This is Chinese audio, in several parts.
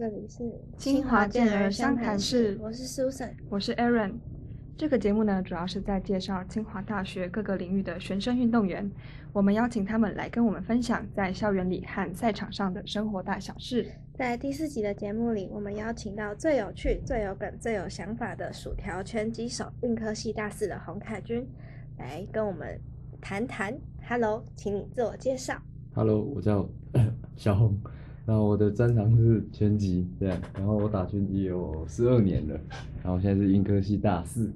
这里是清华健儿湘潭市我是 Susan。我是 Aaron。这个节目呢，主要是在介绍清华大学各个领域的学生运动员。我们邀请他们来跟我们分享在校园里和赛场上的生活大小事。在第四集的节目里，我们邀请到最有趣、最有梗、最有想法的薯条拳击手运科系大四的洪凯军，来跟我们谈谈。Hello，请你自我介绍。Hello，我叫 小红，然后我的专长是拳击，这样，然后我打拳击有十二年了，然后现在是英科系大四，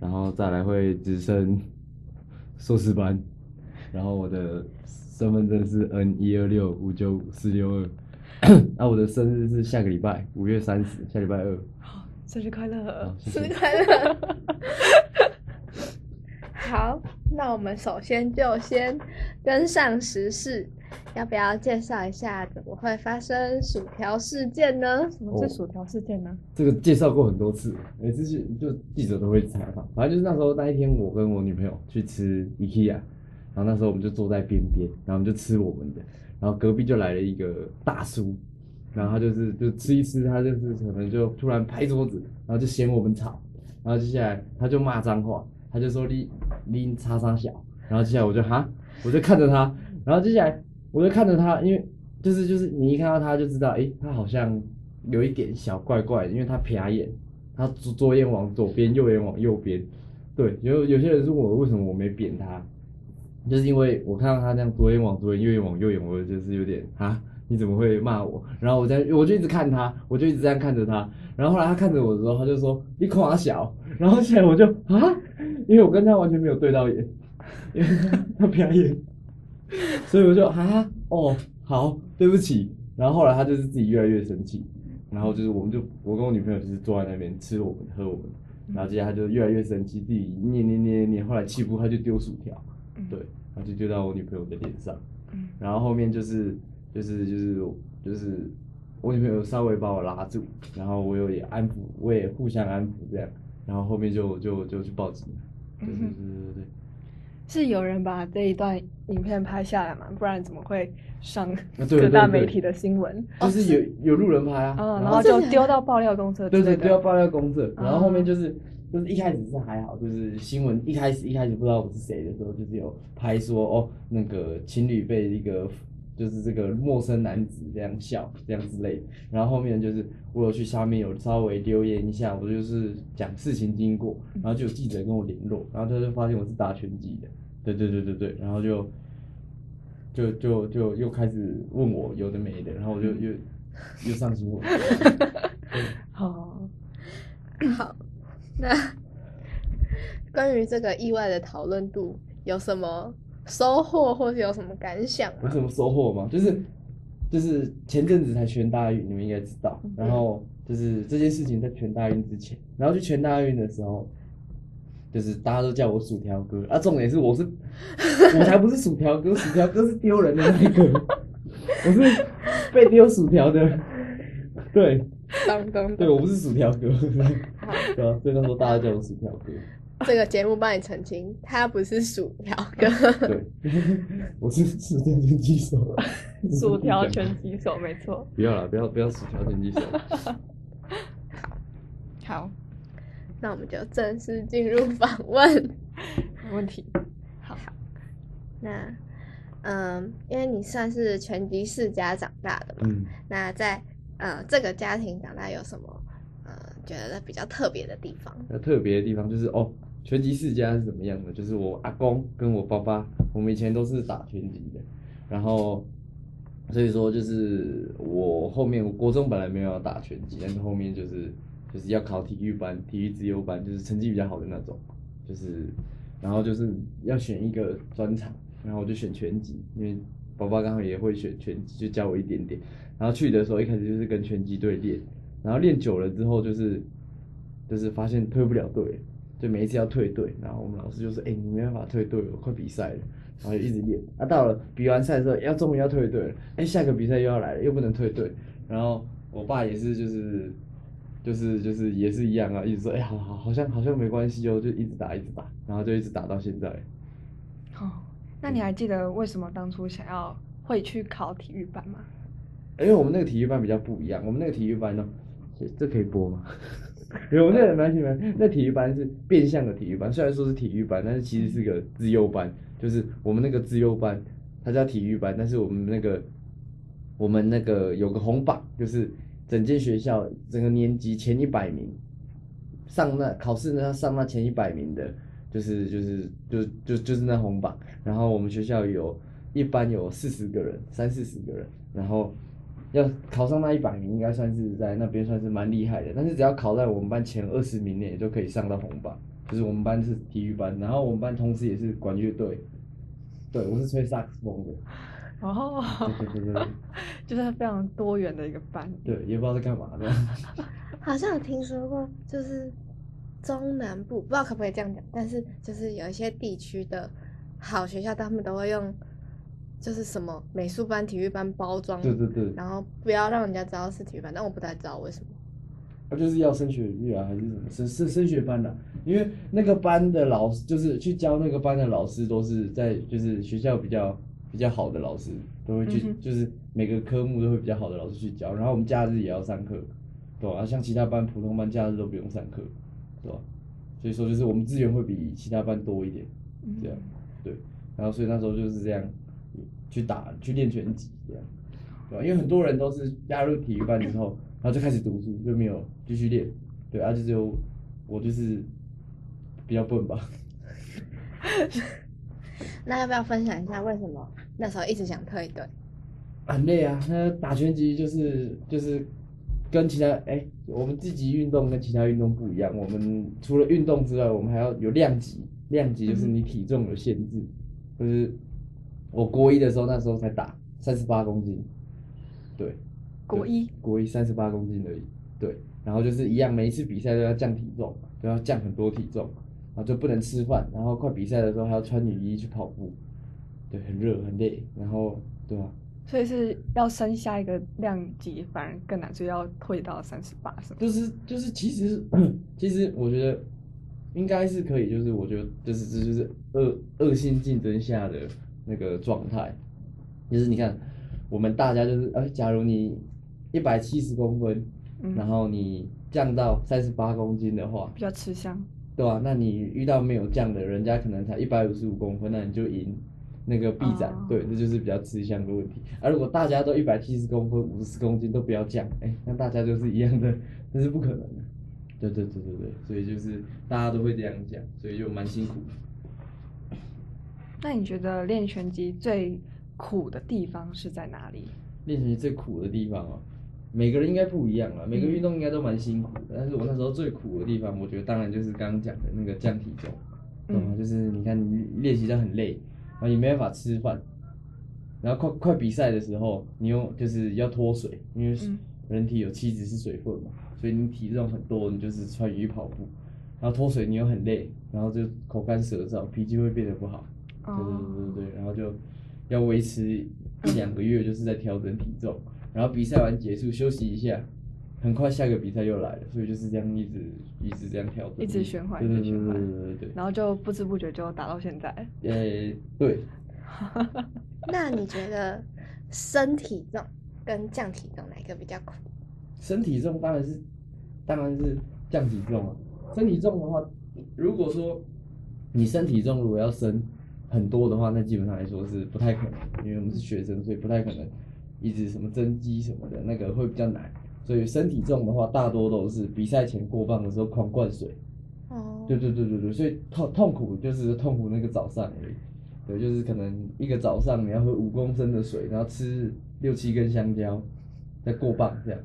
然后再来会直升硕士班，然后我的身份证是 N 一二六五九五四六二，那，我的生日是下个礼拜五月三十，下礼拜二，好，生日快乐生日。快乐！好，那我们首先就先跟上时事，要不要介绍一下怎么会发生薯条事件呢？什么是薯条事件呢？这个介绍过很多次，每次去就记者都会采访。反正就是那时候那一天，我跟我女朋友去吃 IKEA，然后那时候我们就坐在边边，然后我们就吃我们的，然后隔壁就来了一个大叔，然后他就是就吃一吃，他就是可能就突然拍桌子，然后就嫌我们吵，然后接下来他就骂脏话，他就说你你叉叉小，然后接下来我就哈，我就看着他，然后接下来我就看着他，因为就是就是你一看到他就知道，诶，他好像有一点小怪怪，因为他撇眼，他左左眼往左边，右眼往右边。对，有有些人问我为什么我没扁他，就是因为我看到他这样左眼往左眼，右眼往右眼，我就是有点啊，你怎么会骂我？然后我在我就一直看他，我就一直这样看着他。然后后来他看着我的时候，他就说你夸小，然后起来我就啊，因为我跟他完全没有对到眼，因为他瞟眼，所以我就啊哦好，对不起。然后后来他就是自己越来越生气，然后就是我们就我跟我女朋友就是坐在那边吃我们喝我们，然后接下来他就越来越生气，自己念念念念，后来气不过他就丢薯条，嗯对，然后就丢到我女朋友的脸上，嗯然后后面就是就是就是就是我女朋友稍微把我拉住，然后我有也安抚，我也互相安抚这样，然后后面就就就去报警了，对对对对对。是有人把这一段影片拍下来嘛？不然怎么会上啊对 各大对对媒体的新闻？就是有有路人拍啊，嗯，然然后就丢到爆料公社之对对，丢到爆料公社，然后后面哦就是就是一开始是还好，就是新闻一开始一开始不知道我是谁的时候，就是有拍说哦那个情侣被一个就是这个陌生男子这样笑这样之类的，然后后面就是我有去下面有稍微留言一下，我就是讲事情经过，然后就有记者跟我联络，然后他就发现我是打拳击的，对对对对对，然后就。就就就又开始问我有的没的，然后我就又又上新闻。好，好，那 关于这个意外的讨论度有什么收获，或是有什么感想吗？有什么收获吗？就是就是前阵子才全大运，你们应该知道。然后就是这件事情在全大运之前，然后去全大运的时候，就是大家都叫我薯条哥啊。重点是我是我才不是薯条哥，薯条哥是丢人的那一个，我是被丢薯条的。对当当对，我不是薯条哥，对啊，所以那时候大家叫我薯条哥。这个节目帮你澄清，他不是薯条哥。对，我是薯条拳击手。薯条拳击手没错。不要了，不要不要薯条拳击手。好，那我们就正式进入访问。没问题。好，那，嗯，因为你算是拳击世家长大的嘛，嗯，那在呃这个家庭长大有什么呃觉得比较特别的地方？那特别的地方就是哦，拳击世家是怎么样的？就是我阿公跟我爸爸，我们以前都是打拳击的，然后所以说就是我后面我国中本来没有要打拳击，但是后面就是就是要考体育班、体育自优班，就是成绩比较好的那种，就是然后就是要选一个专长，然后我就选拳击，因为爸爸刚好也会选拳击，就教我一点点。然后去的时候一开始就是跟拳击队练，然后练久了之后就是就是发现退不了队，就每一次要退队，然后我们老师就说：“哎、你没办法退队了，快比赛了。”然后就一直练，啊，到了比完赛的时候，要终于要退队了，哎、下个比赛又要来了，又不能退队。然后我爸也是，就是就是就是也是一样啊，一直说：“哎、好好好像好像没关系哦，就一直打一直打，然后就一直打到现在。哦，那你还记得为什么当初想要会去考体育班吗？因为我们那个体育班比较不一样，我们那个体育班呢，这这可以播吗？有那个蛮喜欢，那体育班是变相的体育班，虽然说是体育班，但是其实是个资优班，就是我们那个资优班，它叫体育班，但是我们那个我们那个有个红榜，就是整间学校整个年级前一百名，上那考试呢上那前一百名的，就是就是就就就是那红榜，然后我们学校有一班有四十个人，三四十个人，然后要考上那一百名，应该算是在那边算是蛮厉害的。但是只要考在我们班前二十名内，就可以上到红榜。就是我们班是体育班，然后我们班同时也是管乐队，对我是吹萨克斯风的，哦，对对对对就是非常多元的一个班。对，也不知道在干嘛的。好像有听说过，就是中南部不知道可不可以这样讲，但是就是有一些地区的好学校，他们都会用就是什么美术班、体育班包装，对对对，然后不要让人家知道是体育班，但我不太知道为什么。他就是要升学率啊，还是什么升升升学班的、啊因为那个班的老师，就是去教那个班的老师，都是在就是学校比较比较好的老师，都会去，嗯就是每个科目都会比较好的老师去教。然后我们假日也要上课，对吧、啊？像其他班普通班假日都不用上课，对吧？所以说就是我们资源会比其他班多一点，这样对。然后所以那时候就是这样去打去练拳击这样，对吧？因为很多人都是加入体育班之后，然后就开始读书，就没有继续练，对，而、啊、就只有我就是比较笨吧。那要不要分享一下为什么那时候一直想退队？很累啊，那打拳击就是就是跟其他哎、我们自己运动跟其他运动不一样，我们除了运动之外，我们还要有量级，量级就是你体重有限制，就是我国一的时候那时候才打三十八公斤，对，国一国一三十八公斤而已，对，然后就是一样，每一次比赛都要降体重，都要降很多体重，然后就不能吃饭，然后快比赛的时候还要穿雨衣去跑步，对，很热很累，然后对吧、所以是要升下一个量级，反而更难，所以要退到三十八，是吗？就是就是其实 其实我觉得应该是可以，就是我觉得就是这就是恶恶性竞争下的那个状态，就是你看我们大家就是呃，假如你一百七十公分，嗯然后你降到三十八公斤的话，比较吃香。对吧、那你遇到没有降的，人家可能才一百五十五公分，那你就赢那个臂展，哦对，这就是比较吃香的问题。而、如果大家都一百七十公分、五十公斤都不要降，哎、那大家就是一样的，这是不可能的。对对对对对，所以就是大家都会这样讲，所以就蛮辛苦的。那你觉得练拳击最苦的地方是在哪里？练拳击最苦的地方哦，每个人应该不一样啊，每个运动应该都蛮辛苦的。但是我那时候最苦的地方，我觉得当然就是刚刚讲的那个降体重，懂吗？嗯就是你看你练习到很累，然后也没办法吃饭，然后快快比赛的时候，你又就是要脱水，因为嗯人体有七十是水分嘛，所以你体重很多，你就是穿雨衣跑步，然后脱水你又很累，然后就口干舌燥，脾气会变得不好。对对哦，对对对，然后就要维持一两个月，就是在调整体重，然后比赛完结束休息一下，很快下个比赛又来了，所以就是这样一直一直这样调整，一直循环对对对对一直循环对对对然后就不知不觉就打到现在。对，呃，对，那你觉得升体重跟降体重哪一个比较苦？身体重当然是当然是降体重啊，身体重的话，如果说你身体重如果要升很多的话，那基本上来说是不太可能，因为我们是学生，所以不太可能一直什么增肌什么的，那个会比较难。所以身体重的话，大多都是比赛前过磅的时候狂灌水。哦，对对对对对，所以痛痛苦就是痛苦那个早上而已。对，就是可能一个早上你要喝五公升的水，然后吃六七根香蕉，再过磅这样。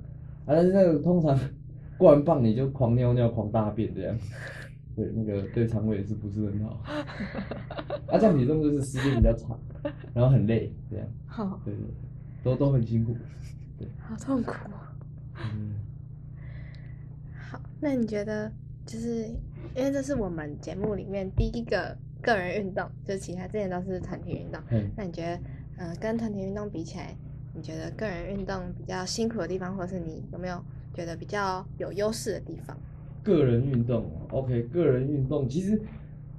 啊，但是那个通常 过完磅你就狂尿尿、狂大便这样。对，那个对肠胃也是不是很好。啊，降体重就是时间比较长，然后很累这样。好，对对，都都很辛苦。好痛苦哦。嗯，好，那你觉得就是因为这是我们节目里面第一个个人运动，就其他之前都是团体运动。嘿那你觉得，嗯、跟团体运动比起来，你觉得个人运动比较辛苦的地方，或是你有没有觉得比较有优势的地方？个人运动，OK，个人运动其实，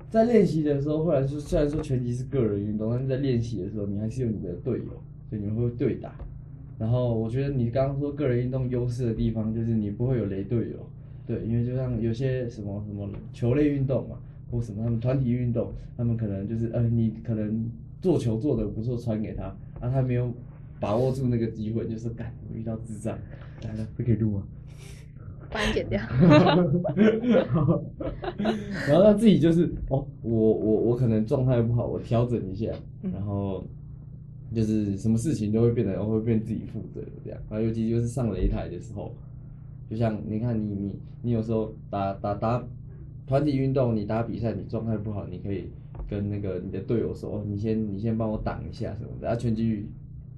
在练习的时候，或者说虽然说拳击是个人运动，但是在练习的时候，你还是有你的队友，所以你们会对打。然后我觉得你刚刚说个人运动优势的地方，就是你不会有雷队友，对，因为就像有些什么什么球类运动嘛，或什么他们团体运动，他们可能就是呃，你可能做球做的不错，传给他，啊，他没有把握住那个机会，就是干，我遇到智障，来了，不可以录啊？帮你剪掉。然后他自己就是哦，我我我可能状态不好，我调整一下，然后就是什么事情都会变得会变自己负责这样。然后尤其就是上擂台的时候，就像你看你你你有时候打打打团体运动，你打比赛你状态不好，你可以跟那个你的队友说，哦，你先你先帮我挡一下什么的。啊，拳击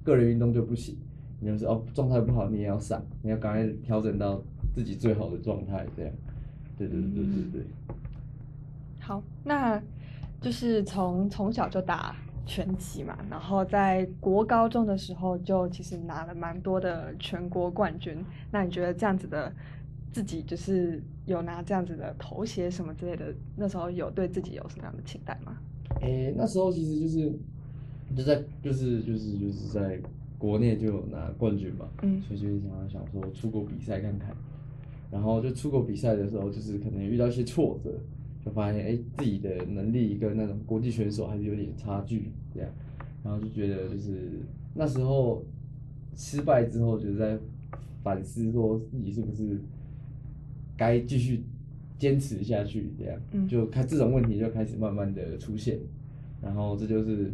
个人运动就不行，你就是哦状态不好你也要上，你要赶快调整到自己最好的状态这样。对对对对对对。好，那就是从从小就打拳击嘛，然后在国高中的时候就其实拿了蛮多的全国冠军。那你觉得这样子的自己就是有拿这样子的头衔什么之类的，那时候有对自己有什么样的期待吗？诶、那时候其实就是就在就是就是就是在国内就有拿冠军嘛，嗯。所以就是想要想说出国比赛看看，然后就出国比赛的时候，就是可能遇到一些挫折，就发现哎、诶自己的能力跟那种国际选手还是有点差距这样，然后就觉得就是那时候失败之后，就是在反思说自己是不是该继续坚持下去，这样，嗯。就开这种问题就开始慢慢的出现，然后这就是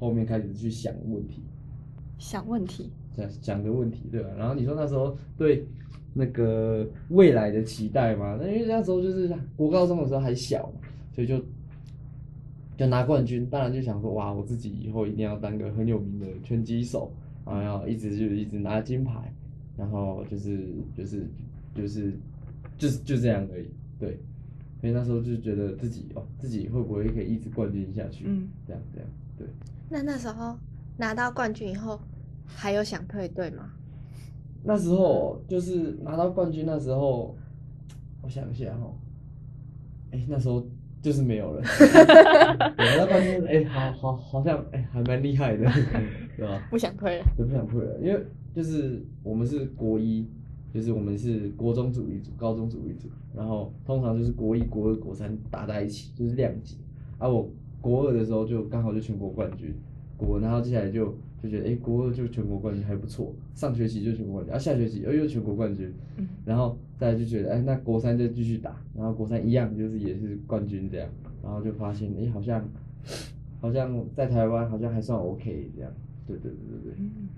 后面开始去想问题，想问题，想讲个问题，对吧？然后你说那时候对那个未来的期待嘛，那因为那时候就是国高中的时候还小嘛，所以就就拿冠军，当然就想说哇，我自己以后一定要当个很有名的拳击手，然后要一直就一直拿金牌，然后就是就是就是就是就这样而已，对。所以那时候就觉得自己哦，自己会不会可以一直冠军下去？嗯，这样这样，对。那那时候拿到冠军以后，还有想退队吗？那时候就是拿到冠军，那时候我想一下哈，哎、那时候就是没有了。对拿到冠军，哎、好好好像哎、还蛮厉害的，对吧？不想退了。就不想退了，因为就是我们是国一，就是我们是国中组一组，高中组一组，然后通常就是国一、国二、国三打在一起，就是量级。啊，我国二的时候就刚好就全国冠军，国，然后接下来就就觉得，哎、国二就全国冠军还不错，上学期就全国冠军，啊，下学期又又全国冠军，嗯然后大家就觉得，哎、那国三就继续打，然后国三一样就是也是冠军这样，然后就发现，哎、好像好像在台湾好像还算 OK 这样，对对对对对。嗯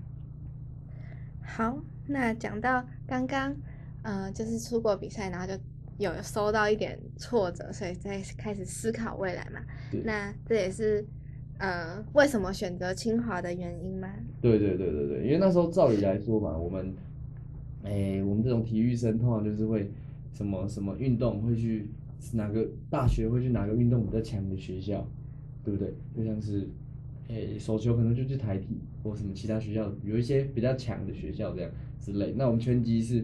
好，那讲到刚刚，呃，就是出国比赛，然后就有收到一点挫折，所以在开始思考未来嘛。那这也是呃为什么选择清华的原因吗？对对对对对，因为那时候照理来说嘛，我们，诶、我们这种体育生通常就是会什么什么运动会去哪个大学会去哪个运动比较强的学校，对不对？就像是，诶、手球可能就去台体或什么其他学校有一些比较强的学校这样之类。那我们拳击是，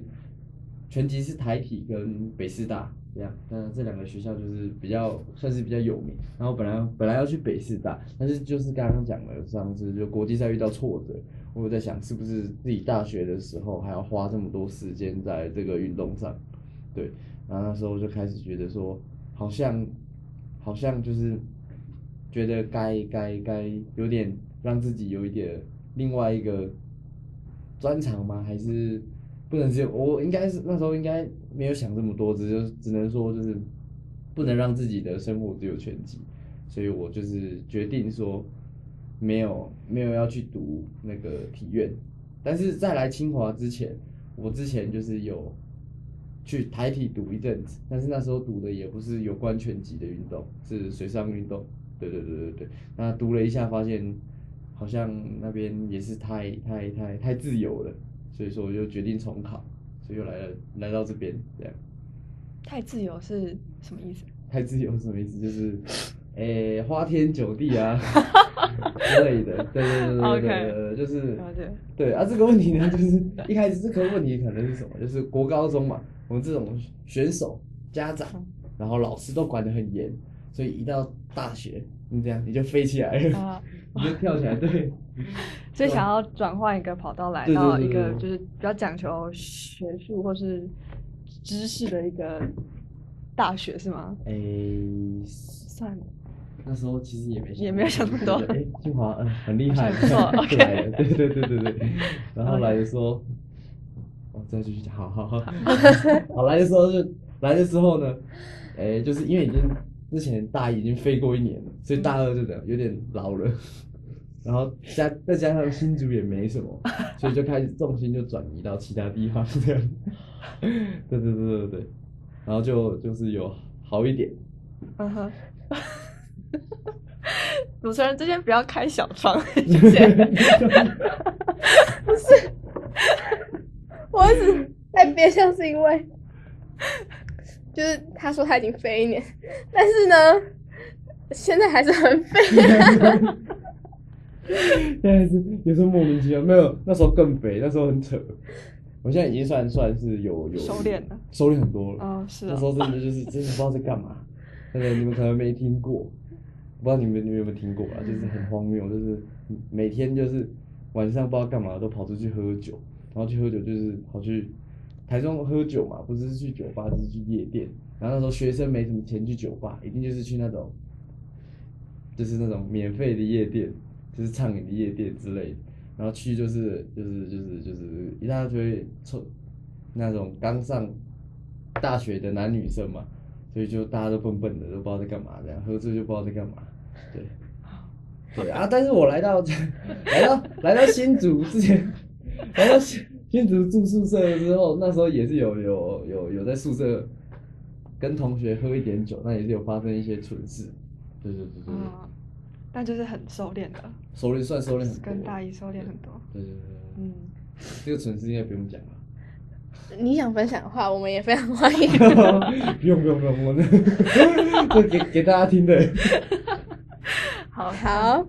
拳击是台体跟北师大这样，那这两个学校就是比较算是比较有名。然后本来本来要去北师大，但是就是刚刚讲的上次就国际赛遇到挫折，我有在想是不是自己大学的时候还要花这么多时间在这个运动上，对，然后那时候就开始觉得说，好像好像就是觉得该该该有点让自己有一点另外一个专长吗？还是不能只有我应该是那时候应该没有想这么多，只是只能说就是不能让自己的生活只有拳击，所以我就是决定说没有没有要去读那个体院，但是在来清华之前，我之前就是有去台体读一阵子，但是那时候读的也不是有关拳击的运动，是水上运动。对对对对对，那读了一下，发现好像那边也是太太太太自由了，所以说我就决定重考，所以又来了来到这边这样。太自由是什么意思？太自由是什么意思？就是，诶、花天酒地啊 之类的，对对对对对就是了解对啊，这个问题呢，就是一开始这个问题可能是什么？就是国高中嘛，我们这种选手、家长，然后老师都管得很严，所以一到大学，你这样你就飞起来了，啊，你就跳起来，对，所以想要转换一个跑道来到一个就是比较讲求学术或是知识的一个大学是吗？哎，算了，那时候其实也没也没有想那么多。哎，清华嗯很厉害，不错就 OK 来了，对对对对对。然后来的时候，哦，再继续讲，好好好，好。来的时候就来的时候呢，哎，就是因为已经之前大一已经飞过一年了，所以大二就这样有点老了。然后加再加上新竹也没什么，所以就开始重心就转移到其他地方这样。对对对对对，然后就就是有好一点。嗯哼。主持人之间不要开小窗，谢谢。我一直 在憋笑，是因为就是他说他已经飞一年，但是呢，现在还是很飞、现在是有时候莫名其妙，没有那时候更肥，那时候很扯。我现在已经算算是有有收敛了，收敛很多了。哦，是哦那时候真的就是真的不知道在干嘛，那个你们可能没听过，不知道你们你们有没有听过啊？就是很荒谬，就是每天就是晚上不知道干嘛都跑出去喝酒，然后去喝酒就是跑去台中喝酒嘛，不是去酒吧就是去夜店，然后那时候学生没什么钱去酒吧，一定就是去那种就是那种免费的夜店，就是畅饮的夜店之类的，然后去就是就是就是就是一大堆臭那种刚上大学的男女生嘛，所以就大家都笨笨的，都不知道在干嘛，这样喝醉就不知道在干嘛，对，对啊，但是我来到来到来到新竹之前，来到新新竹住宿舍之后，那时候也是有有有有在宿舍跟同学喝一点酒，那也是有发生一些蠢事，对对对对但就是很收敛的，收敛算收敛很多，跟大一收敛很多。对对对对，嗯，这个蠢事应该不用讲了。你想分享的话，我们也非常欢迎。不用不用不用，我那 这给给大家听的。好，好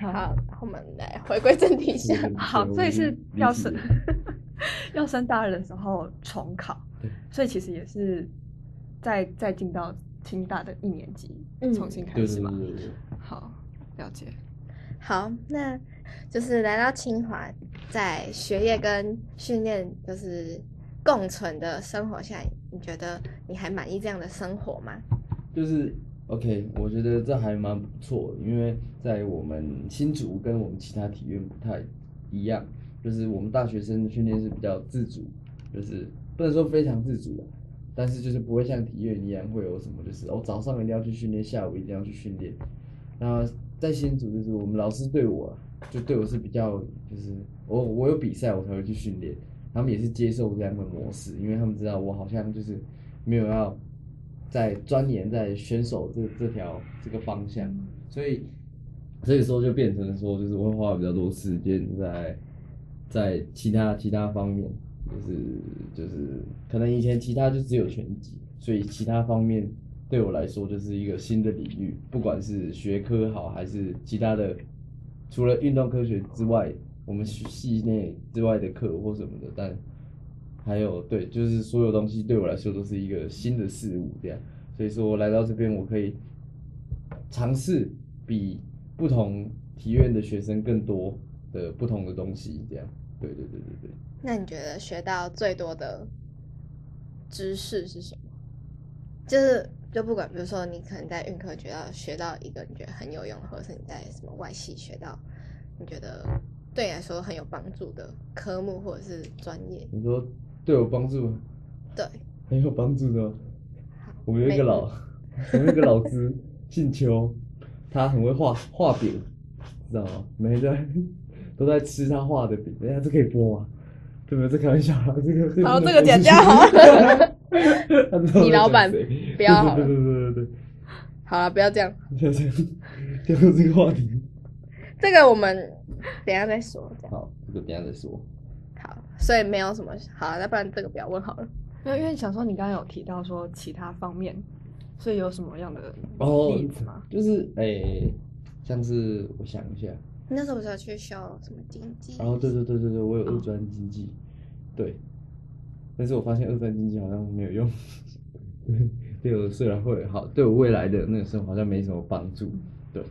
好，好，我们来回归正题一下。好，对所以是要升要升大二的时候重考，所以其实也是再再进到清大的一年级嗯重新开始嘛。对对对对，好，了解。好，那就是来到清华，在学业跟训练就是共存的生活下，你觉得你还满意这样的生活吗？就是 OK，我觉得这还蛮不错的，因为在我们新竹跟我们其他体院不太一样，就是我们大学生的训练是比较自主，就是不能说非常自主，但是就是不会像体院一样会有什么，就是哦早上一定要去训练，下午一定要去训练。那在新竹就是我们老师对我啊就对我是比较就是我我有比赛我才会去训练，他们也是接受这样的模式，因为他们知道我好像就是没有要在钻研在选手这这条这个方向，所以所以说就变成了说，就是我会花比较多时间在在其他其他方面，就是就是可能以前其他就只有拳击，所以其他方面对我来说就是一个新的领域，不管是学科好还是其他的，除了运动科学之外，我们系内之外的课或什么的，但还有对，就是所有东西对我来说都是一个新的事物，这样，所以说我来到这边，我可以尝试比不同体院的学生更多的不同的东西，这样，对对对对对。那你觉得学到最多的知识是什么？就是就不管，比如说你可能在运科学到学到一个你觉得很有用，或者是你在什么外系学到你觉得对你来说很有帮助的科目或者是专业。你说对我帮助对，很有帮助的我们有一没个老，我们有一个老师姓邱，他很会画画饼，知道吗？每天都在吃他画的饼。哎呀，这可以播吗？对不对？这开玩笑啊，这个这好这个剪掉 你老板不要好了对对对对对对好了，不要这样，不要这样，跳过这个话题。这个我们等一下再说。这样好，这个等一下再说。好，所以没有什么好了，那不然这个不要问好了。没有，因为想说你刚刚有提到说其他方面，所以有什么样的哦例子吗？就是诶、像是我想一下，你那时候不是要去修什么经济？哦对对对对对，我有二专经济，对，但是我发现二三经济好像没有用，对，对我虽然会好，对我未来的那个生活好像没什么帮助，对，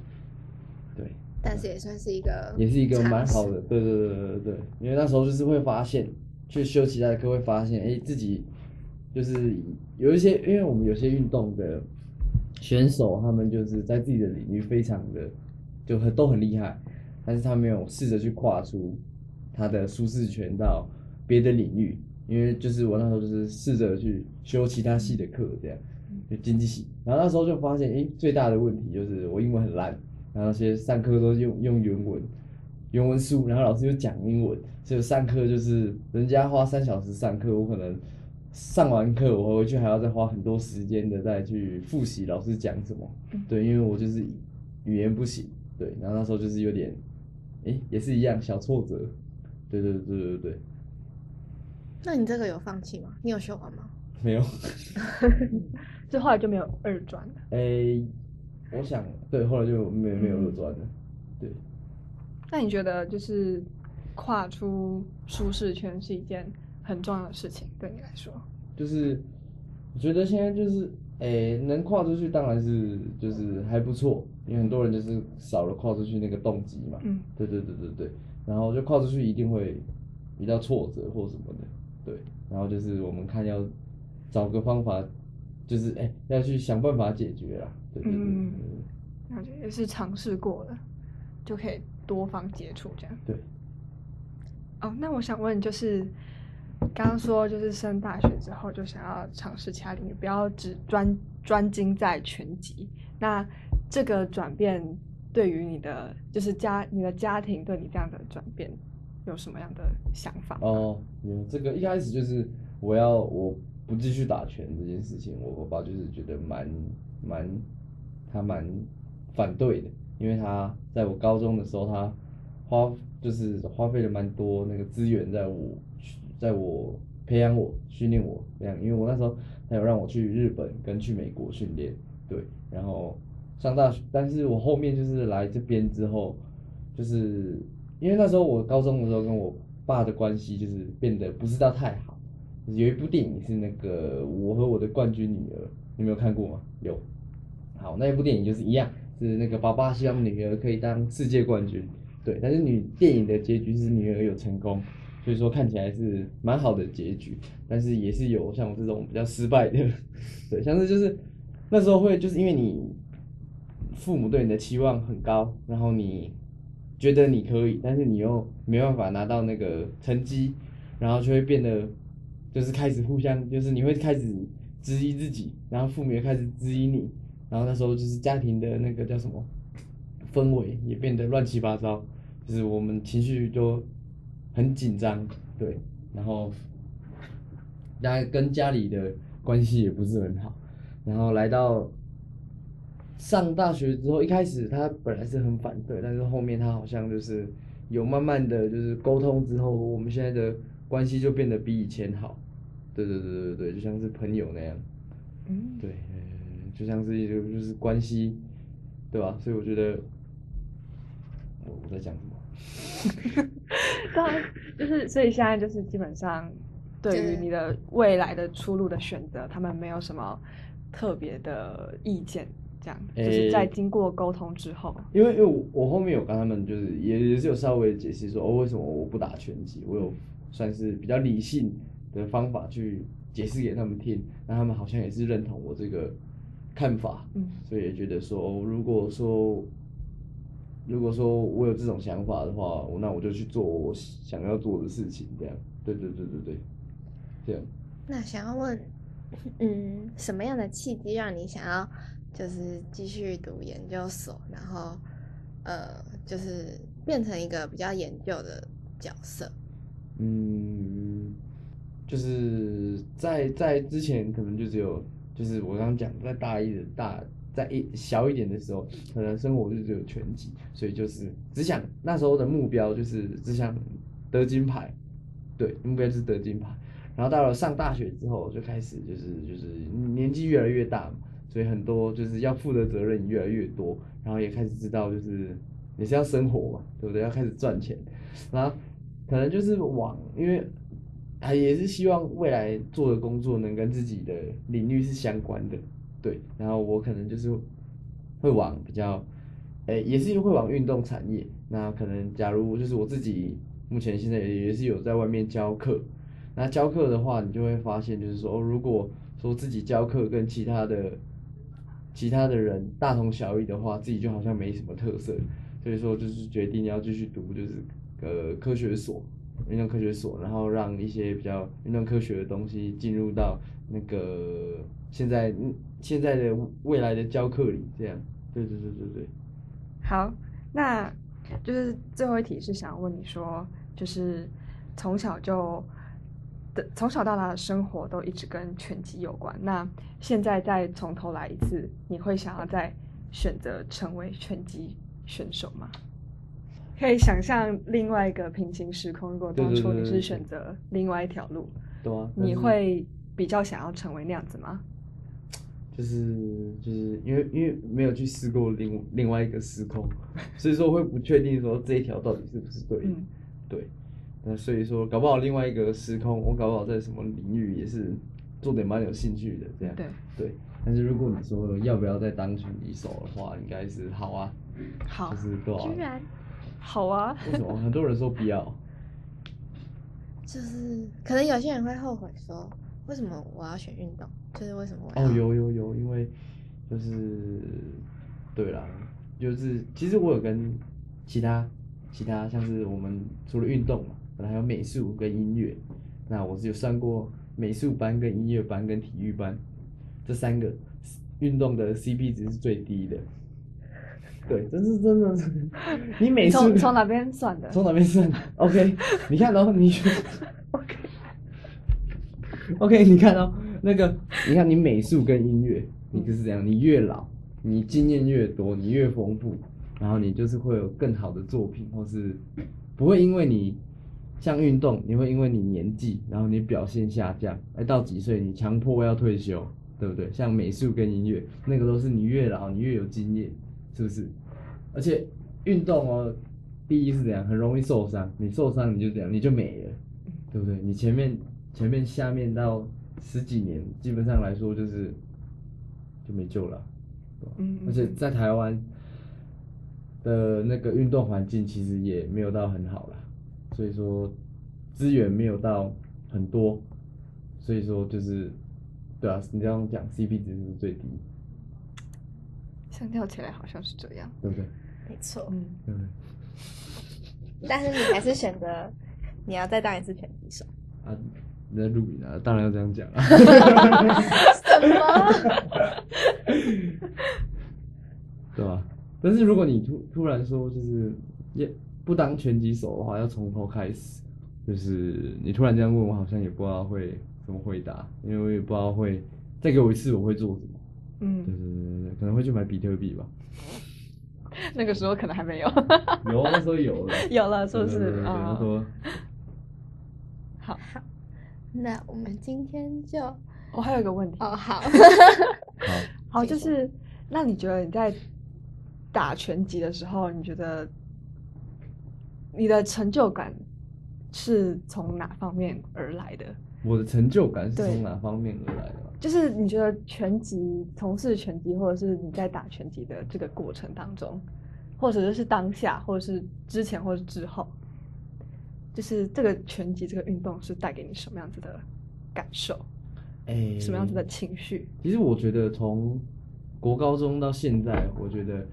对，但是也算是一个也是一个蛮好的，对对对对对对，因为那时候就是会发现，去修其他的课会发现，哎，自己就是有一些，因为我们有些运动的选手，他们就是在自己的领域非常的就很都很厉害，但是他没有试着去跨出他的舒适圈到别的领域，因为就是我那时候就是试着去修其他系的课，这样就经济系，然后那时候就发现，哎，最大的问题就是我英文很烂。然后那些上课都用用原文，原文书，然后老师又讲英文，所以上课就是人家花三小时上课，我可能上完课我回去还要再花很多时间的再去复习老师讲什么，对，因为我就是语言不行，对，然后那时候就是有点，诶，也是一样小挫折，对对对对对对，那你这个有放弃吗？你有修完吗？没有，就后来就没有二专了。诶，我想对，后来就没没有二专了，对。那你觉得就是跨出舒适圈是一件很重要的事情，对你来说？就是我觉得现在就是，诶、能跨出去当然是就是还不错，因为很多人就是少了跨出去那个动机嘛。嗯，对对对对对，然后就跨出去一定会遇到挫折或什么的，对，然后就是我们看要找个方法，就是哎、要去想办法解决啦，对对对那就也是尝试过了，就可以多方接触这样。对。哦，那我想问，就是刚刚说，就是升大学之后就想要尝试其他领域，不要只专专精在拳击。那这个转变对于你的就是家你的家庭对你这样的转变有什么样的想法？哦，有这个一开始就是我要我不继续打拳这件事情，我我爸就是觉得蛮蛮他蛮反对的，因为他在我高中的时候，他花就是花费了蛮多那个资源在我在我培养我训练我这样，因为我那时候他有让我去日本跟去美国训练，对，然后上大学，但是我后面就是来这边之后，就是因为那时候我高中的时候跟我爸的关系就是变得不是到太好，有一部电影是那个《我和我的冠军女儿》，你没有看过吗？有。好，那一部电影就是一样，是那个爸爸希望女儿可以当世界冠军，对，但是女电影的结局是女儿有成功，所以说看起来是蛮好的结局，但是也是有像我这种比较失败的，对，像是就是那时候会就是因为你父母对你的期望很高，然后你觉得你可以，但是你又没办法拿到那个成绩，然后就会变得就是开始互相，就是你会开始质疑自己，然后父母也开始质疑你，然后那时候就是家庭的那个叫什么氛围也变得乱七八糟，就是我们情绪就很紧张，对，然后大家跟家里的关系也不是很好，然后来到上大学之后，一开始他本来是很反对，但是后面他好像就是有慢慢的就是沟通之后，我们现在的关系就变得比以前好。对对对对对，就像是朋友那样。嗯，对，呃就像是一个就是关系，对吧？所以我觉得我我在讲什么？当然就是所以现在就是基本上对于你的未来的出路的选择，他们没有什么特别的意见，这样就是在诶经过沟通之后，因为因为我我后面有跟他们就是也也是有稍微解释说哦为什么我不打拳击，我有算是比较理性的方法去解释给他们听，那他们好像也是认同我这个看法，嗯所以也觉得说哦如果说如果说我有这种想法的话，我那我就去做我想要做的事情，这样，对对对对对，这样。那想要问，嗯，什么样的契机让你想要就是继续读研究所，然后呃，就是变成一个比较研究的角色？嗯，就是在在之前可能就只有，就是我刚刚讲在大一的大在一小一点的时候，可能生活就只有拳击，所以就是只想那时候的目标就是只想得金牌，对，目标就是得金牌。然后到了上大学之后，就开始就是就是年纪越来越大嘛，所以很多就是要负的责任越来越多，然后也开始知道就是也是要生活嘛，对不对？要开始赚钱，然后可能就是往，因为啊也是希望未来做的工作能跟自己的领域是相关的，对。然后我可能就是会往比较诶、也是会往运动产业。那可能假如就是我自己目前现在也是有在外面教课，那教课的话，你就会发现就是说，如果说自己教课跟其他的其他的人大同小异的话，自己就好像没什么特色，所以说就是决定要继续读就是呃科学所。运动科学所，然后让一些比较运动科学的东西进入到那个现在嗯现在的未来的教课里，这样，对对对对对。好，那就是最后一题是想问你说，就是从小就的从小到大的生活都一直跟拳击有关，那现在再从头来一次，你会想要再选择成为拳击选手吗？可以想象另外一个平行时空，如果当初你是选择另外一条路，对啊，你会比较想要成为那样子吗？就是就是因为因为没有去试过另另外一个时空，所以说会不确定说这一条到底是不是对的，嗯对，那所以说搞不好另外一个时空，我搞不好在什么领域也是做的蛮有兴趣的，这样对，对。但是如果你说要不要再当选一手的话，应该是好啊，好就，是多少居？然好啊，为什么很多人说不要？就是可能有些人会后悔说，为什么我要选运动？就是为什么我要哦，有有有，因为就是对啦，就是其实我有跟其他其他像是我们除了运动嘛，还有美术跟音乐，那我是有上过美术班、跟音乐班、跟体育班这三个运动的 CP 值是最低的。对，这是真的是 你美术从从哪边算的？从哪边算的？OK，你看哦，你 OK，你看哦，那个，你看你美术跟音乐，你就是这样，你越老，你经验越多，你越丰富，然后你就是会有更好的作品，或是不会因为你像运动，你会因为你年纪，然后你表现下降，哎，到几岁你强迫要退休，对不对？像美术跟音乐，那个都是你越老，你越有经验，是不是？而且运动哦，第一是怎样，很容易受伤，你受伤你就怎样，你就没了，对不对？你前面前面下面到十几年，基本上来说就是就没救了，而且在台湾的那个运动环境其实也没有到很好啦，所以说资源没有到很多，所以说就是对啊，你这样讲 CP 值是最低，相较起来好像是这样。对不对？没错，嗯，对不对？但是你还是选择你要再当一次拳击手。啊，你在录影啊，当然要这样讲啊。什么？对吧？但是如果你突突然说就是也不当拳击手的话，要从头开始，就是你突然这样问我，好像也不知道会怎么回答，因为我也不知道会再给我一次我会做什么。对嗯，对对对，可能会去买比特币吧。那个时候可能还没有，有那时候有了，有了是不对对对是？对那啊时，候。好，那我们今天就我还有一个问题，哦好，好，好，就是那你觉得你在打拳击的时候，你觉得你的成就感是从哪方面而来的？我的成就感是从哪方面而来的？就是你觉得拳击从事拳击，或者是你在打拳击的这个过程当中，或者是当下，或者是之前，或者是之后，就是这个拳击这个运动是带给你什么样子的感受，哎，什么样子的情绪？其实我觉得从国高中到现在，我觉得，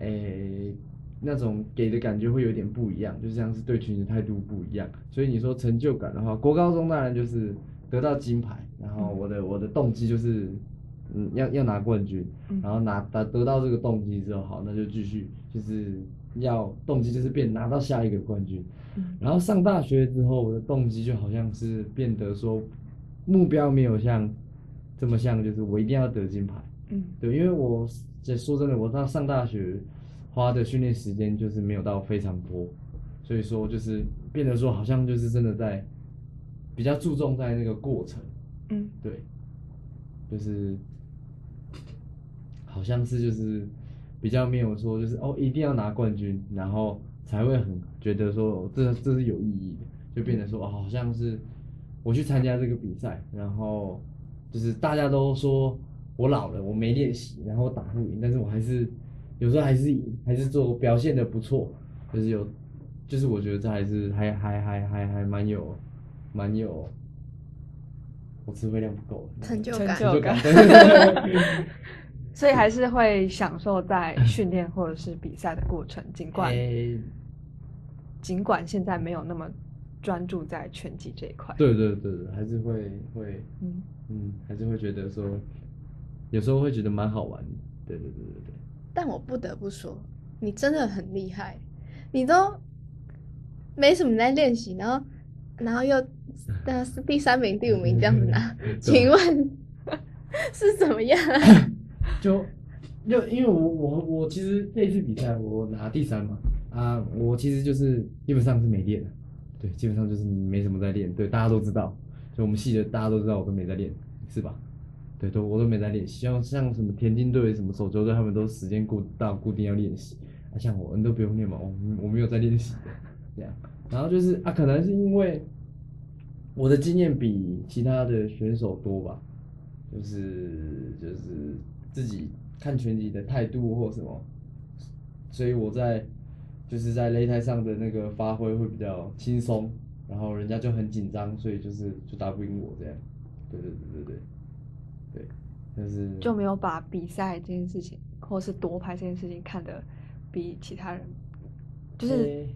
诶、那种给的感觉会有点不一样，就像是对群的态度不一样。所以你说成就感的话，国高中当然就是得到金牌，然后我的我的动机就是，嗯，要要拿冠军，嗯然后拿得得到这个动机之后，好，那就继续就是要动机就是变拿到下一个冠军。嗯然后上大学之后，我的动机就好像是变得说，目标没有像这么像，就是我一定要得金牌。嗯对，因为我这说真的，我到上大学花的训练时间就是没有到非常多，所以说就是变得说好像就是真的在比较注重在那个过程，嗯。对，就是好像是就是比较没有说就是哦一定要拿冠军，然后才会很觉得说哦这这是有意义的，就变得说哦好像是我去参加这个比赛，然后就是大家都说我老了，我没练习，然后打不赢，但是我还是有时候还是还是做表现的不错，就是有，就是我觉得这还是还还还还还蛮有蛮有，我词汇量不够，成就感，成就感。所以还是会享受在训练或者是比赛的过程，尽管诶尽管现在没有那么专注在拳击这一块。对对对对，还是会会嗯，嗯，还是会觉得说，有时候会觉得蛮好玩的，对对对对对。但我不得不说，你真的很厉害，你都没什么在练习，然后然后又 呃是第三名、第五名这样子拿，请问 是怎么样？就就因为我我我其实那次比赛我拿第三嘛，啊，我其实就是基本上是没练的，对，基本上就是没什么在练，对，大家都知道，就我们系的大家都知道我都没在练，是吧？对，都我都没在练习，像像什么田径队、什么手球队，他们都时间固到固定要练习，啊，像我们都不用练嘛，我我没有在练习，这样，然后就是啊，可能是因为我的经验比其他的选手多吧，就是就是自己看拳击的态度或什么，所以我在就是在擂台上的那个发挥会比较轻松，然后人家就很紧张，所以就是就打不赢我这样。对对对对对，对，但是就没有把比赛这件事情，或是夺牌这件事情看得比其他人，就是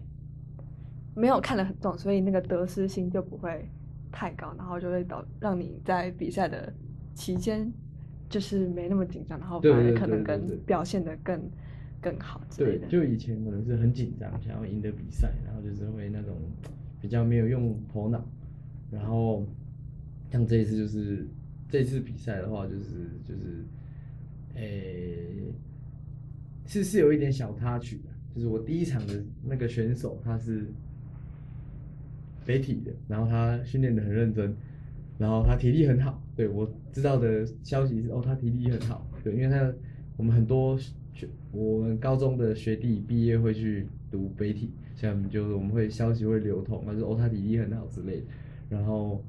没有看得很重，所以那个得失心就不会太高，然后就会导让你在比赛的期间就是没那么紧张，然后反而可能更对对对表现的更更好之类对，的。就以前可能是很紧张，想要赢得比赛，然后就是会那种比较没有用头脑，然后像这一次就是这次比赛的话，就是就是，诶、是是有一点小插曲的，就是我第一场的那个选手他是北体的，然后他训练的很认真，然后他体力很好，对我知道的消息是哦，他体力很好，对，因为他我们很多学我们高中的学弟毕业会去读北体，像就是我们会消息会流通，他说哦他体力很好之类的，然后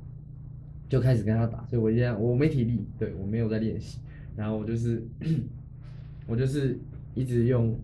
就开始跟他打，所以我这样我没体力，对我没有在练习，然后我就是我就是一直用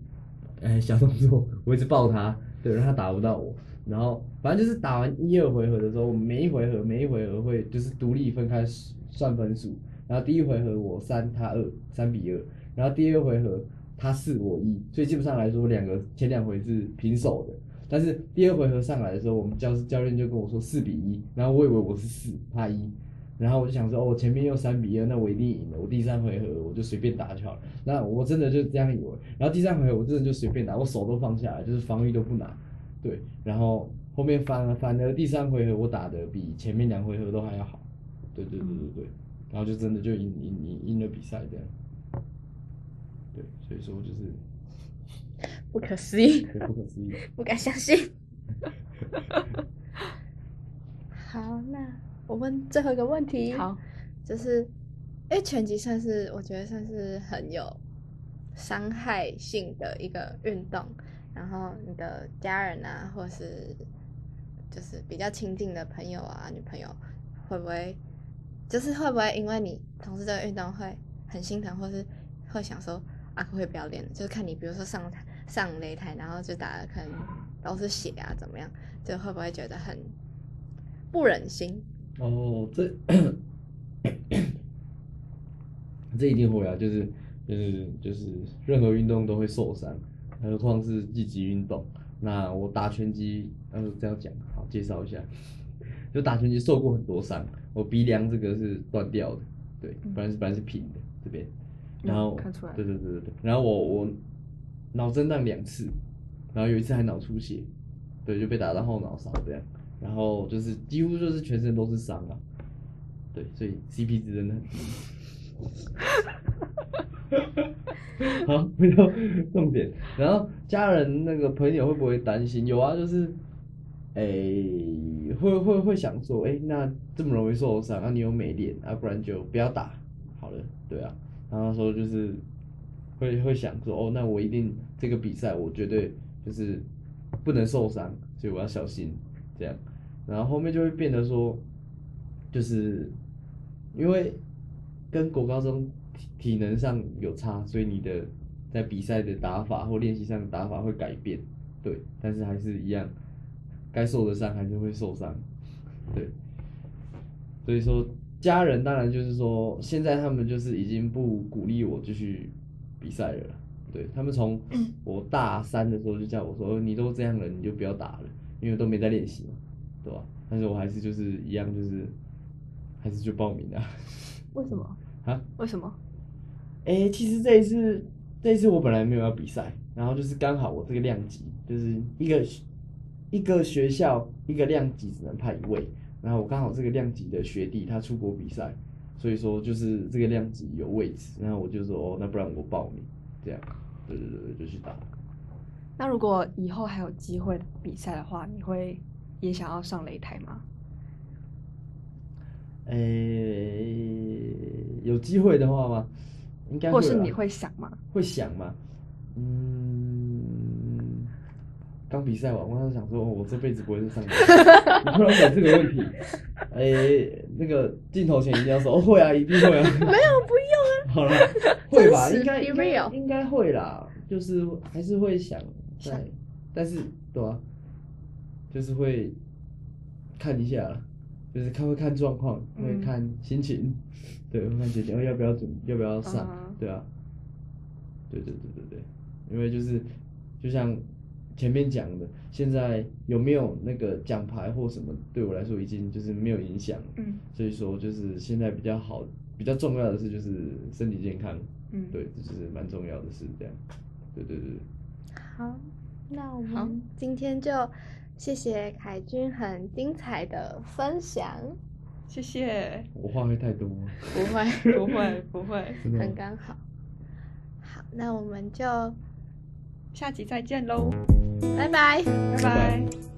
哎小动作，我一直抱他，对，让他打不到我。然后反正就是打完一二回合的时候，每一回合每一回合会就是独立分开算分数。然后第一回合我三他二，三比二。然后第二回合他四我一，所以基本上来说两个前两回是平手的。但是第二回合上来的时候，我们教教练就跟我说四比一，然后我以为我是四，他一，然后我就想说，哦，前面又三比二，那我一定赢了。我第三回合我就随便打就好了。那我真的就这样以为。然后第三回合我真的就随便打，我手都放下来，就是防御都不拿。对，然后后面反反而第三回合我打的比前面两回合都还要好。对对对对对，然后就真的就赢赢赢赢了比赛这样。对，所以说就是不可思议，不可思议。不敢相信。好，那我问最后一个问题。好，就是，因为拳击算是我觉得算是很有伤害性的一个运动，然后你的家人啊，或是就是比较亲近的朋友啊、女朋友，会不会就是会不会因为你从事这个运动会很心疼，或是会想说啊，会不要脸？就是看你比如说上台上擂台，然后就打的可能都是血啊，怎么样？就会不会觉得很不忍心？哦，这这一定会啊，就是就是就是任何运动都会受伤，何况是积极运动。那我打拳击，呃，这样讲，好介绍一下，就打拳击受过很多伤，我鼻梁这个是断掉的，对，本来是本来是平的这边，然后嗯看出来对对对对对，然后我我脑震荡两次，然后有一次还脑出血，对，就被打到后脑勺这样，然后就是几乎就是全身都是伤啊，对，所以 CP 值真的很低。好，回到重点。然后家人那个朋友会不会担心？有啊，就是，诶、会会会想说，诶、那这么容易受伤，啊，你又没练，啊，不然就不要打好了，对啊。然后说就是会会想说，哦，那我一定这个比赛我绝对就是不能受伤，所以我要小心这样。然后后面就会变得说，就是因为跟国高中体体能上有差，所以你的在比赛的打法或练习上的打法会改变，对，但是还是一样，该受的伤还是会受伤，对，所以说家人当然就是说，现在他们就是已经不鼓励我继续比赛了，对他们从我大三的时候就叫我说，你都这样了，你就不要打了，因为都没在练习嘛，对吧？但是我还是就是一样，就是还是就报名啊。为什么？啊？为什么？哎、其实这一次，这一次我本来没有要比赛，然后就是刚好我这个量级就是一个一个学校一个量级只能派一位，然后我刚好这个量级的学弟他出国比赛，所以说就是这个量级有位置，然后我就说哦，那不然我报名，这样，对对对对，就去打。那如果以后还有机会比赛的话，你会也想要上擂台吗？诶、有机会的话吗？应该啦或是你会想吗？会想吗？嗯，刚比赛完，我当时想说，哦我这辈子不会再上台。你突然问这个问题，哎、那个镜头前一定要说，哦，会啊，一定会啊。没有，不。好了，会吧？应该应该应该会啦，就是还是会想想。在，但是对啊，就是会看一下啦，就是看会看状况，会嗯看心情，对，会看心情，哦要不要准，要不要上，嗯对啊，对对对对对，因为就是就像前面讲的，现在有没有那个奖牌或什么，对我来说已经就是没有影响，嗯。所以说就是现在比较好，比较重要的是就是身体健康，嗯，对，这就是蛮重要的事，这样，对对对对，好，那我好们今天就谢谢凯君很精彩的分享，谢谢，我话会太多吗，不会，不会不会，很刚好。好，那我们就下集再见喽，拜拜。拜拜。